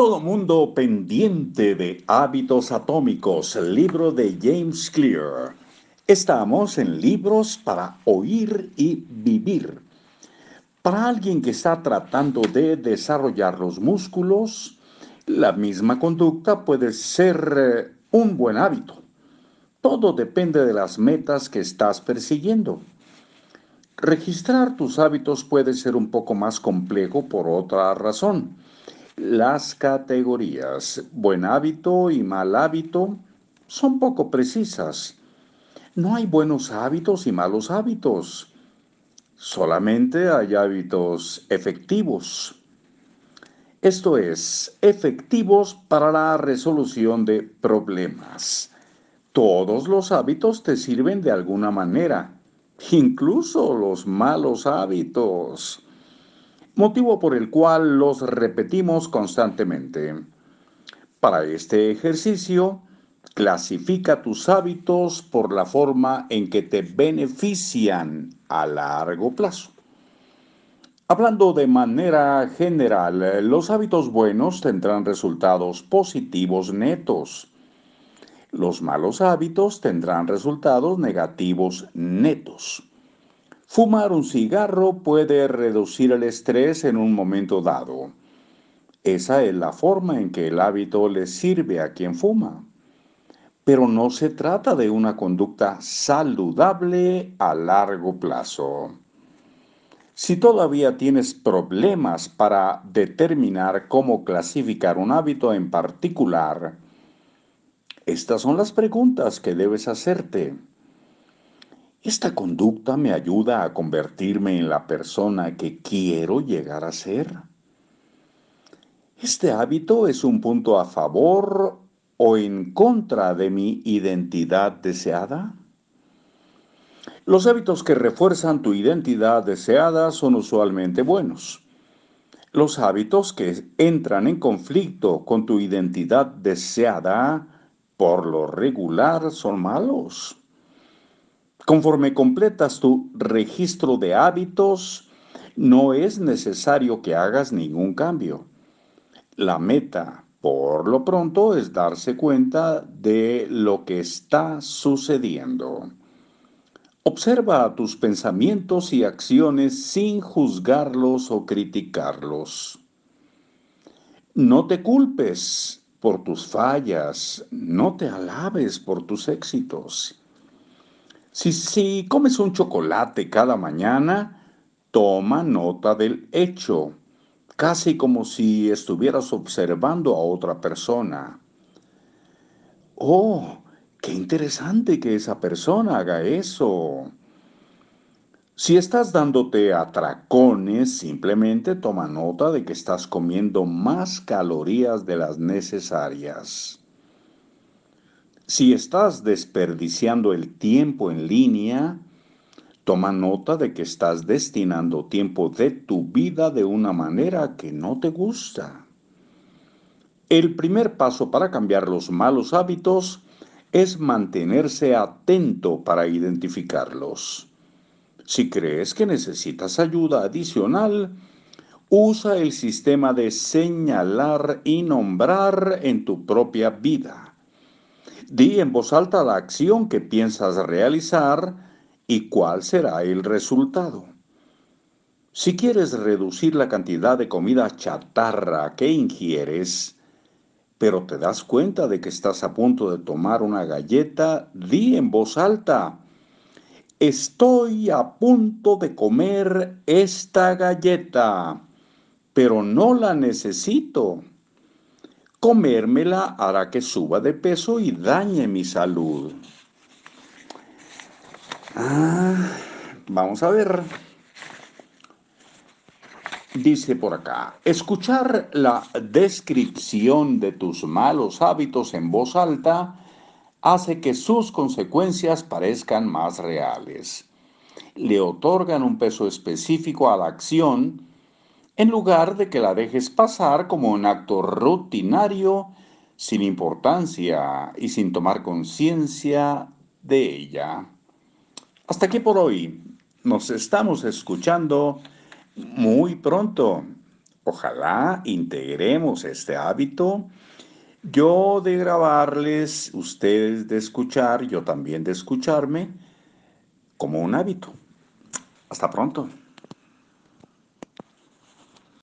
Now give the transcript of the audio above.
Todo mundo pendiente de hábitos atómicos, libro de James Clear. Estamos en libros para oír y vivir. Para alguien que está tratando de desarrollar los músculos, la misma conducta puede ser eh, un buen hábito. Todo depende de las metas que estás persiguiendo. Registrar tus hábitos puede ser un poco más complejo por otra razón las categorías buen hábito y mal hábito son poco precisas. No hay buenos hábitos y malos hábitos. Solamente hay hábitos efectivos. Esto es, efectivos para la resolución de problemas. Todos los hábitos te sirven de alguna manera, incluso los malos hábitos motivo por el cual los repetimos constantemente. Para este ejercicio, clasifica tus hábitos por la forma en que te benefician a largo plazo. Hablando de manera general, los hábitos buenos tendrán resultados positivos netos. Los malos hábitos tendrán resultados negativos netos. Fumar un cigarro puede reducir el estrés en un momento dado. Esa es la forma en que el hábito le sirve a quien fuma. Pero no se trata de una conducta saludable a largo plazo. Si todavía tienes problemas para determinar cómo clasificar un hábito en particular, estas son las preguntas que debes hacerte. ¿Esta conducta me ayuda a convertirme en la persona que quiero llegar a ser? ¿Este hábito es un punto a favor o en contra de mi identidad deseada? Los hábitos que refuerzan tu identidad deseada son usualmente buenos. Los hábitos que entran en conflicto con tu identidad deseada, por lo regular, son malos. Conforme completas tu registro de hábitos, no es necesario que hagas ningún cambio. La meta, por lo pronto, es darse cuenta de lo que está sucediendo. Observa tus pensamientos y acciones sin juzgarlos o criticarlos. No te culpes por tus fallas, no te alabes por tus éxitos. Si, comes un chocolate cada mañana, toma nota del hecho, casi como si estuvieras observando a otra persona. Oh, qué interesante que esa persona haga eso. Si estás dándote atracones, simplemente toma nota de que estás comiendo más calorías de las necesarias. Si estás desperdiciando el tiempo en línea, toma nota de que estás destinando tiempo de tu vida de una manera que no te gusta. El primer paso para cambiar los malos hábitos es mantenerse atento para identificarlos. Si crees que necesitas ayuda adicional, usa el sistema de señalar y nombrar en tu propia vida. Di en voz alta la acción que piensas realizar y cuál será el resultado. Si quieres reducir la cantidad de comida chatarra que ingieres, pero te das cuenta de que estás a punto de tomar una galleta, di en voz alta, estoy a punto de comer esta galleta, pero no la necesito. Comérmela hará que suba de peso y dañe mi salud. Ah, vamos a ver. Dice por acá, escuchar la descripción de tus malos hábitos en voz alta hace que sus consecuencias parezcan más reales. Le otorgan un peso específico a la acción en lugar de que la dejes pasar como un acto rutinario, sin importancia y sin tomar conciencia de ella. Hasta aquí por hoy. Nos estamos escuchando muy pronto. Ojalá integremos este hábito. Yo de grabarles, ustedes de escuchar, yo también de escucharme, como un hábito. Hasta pronto.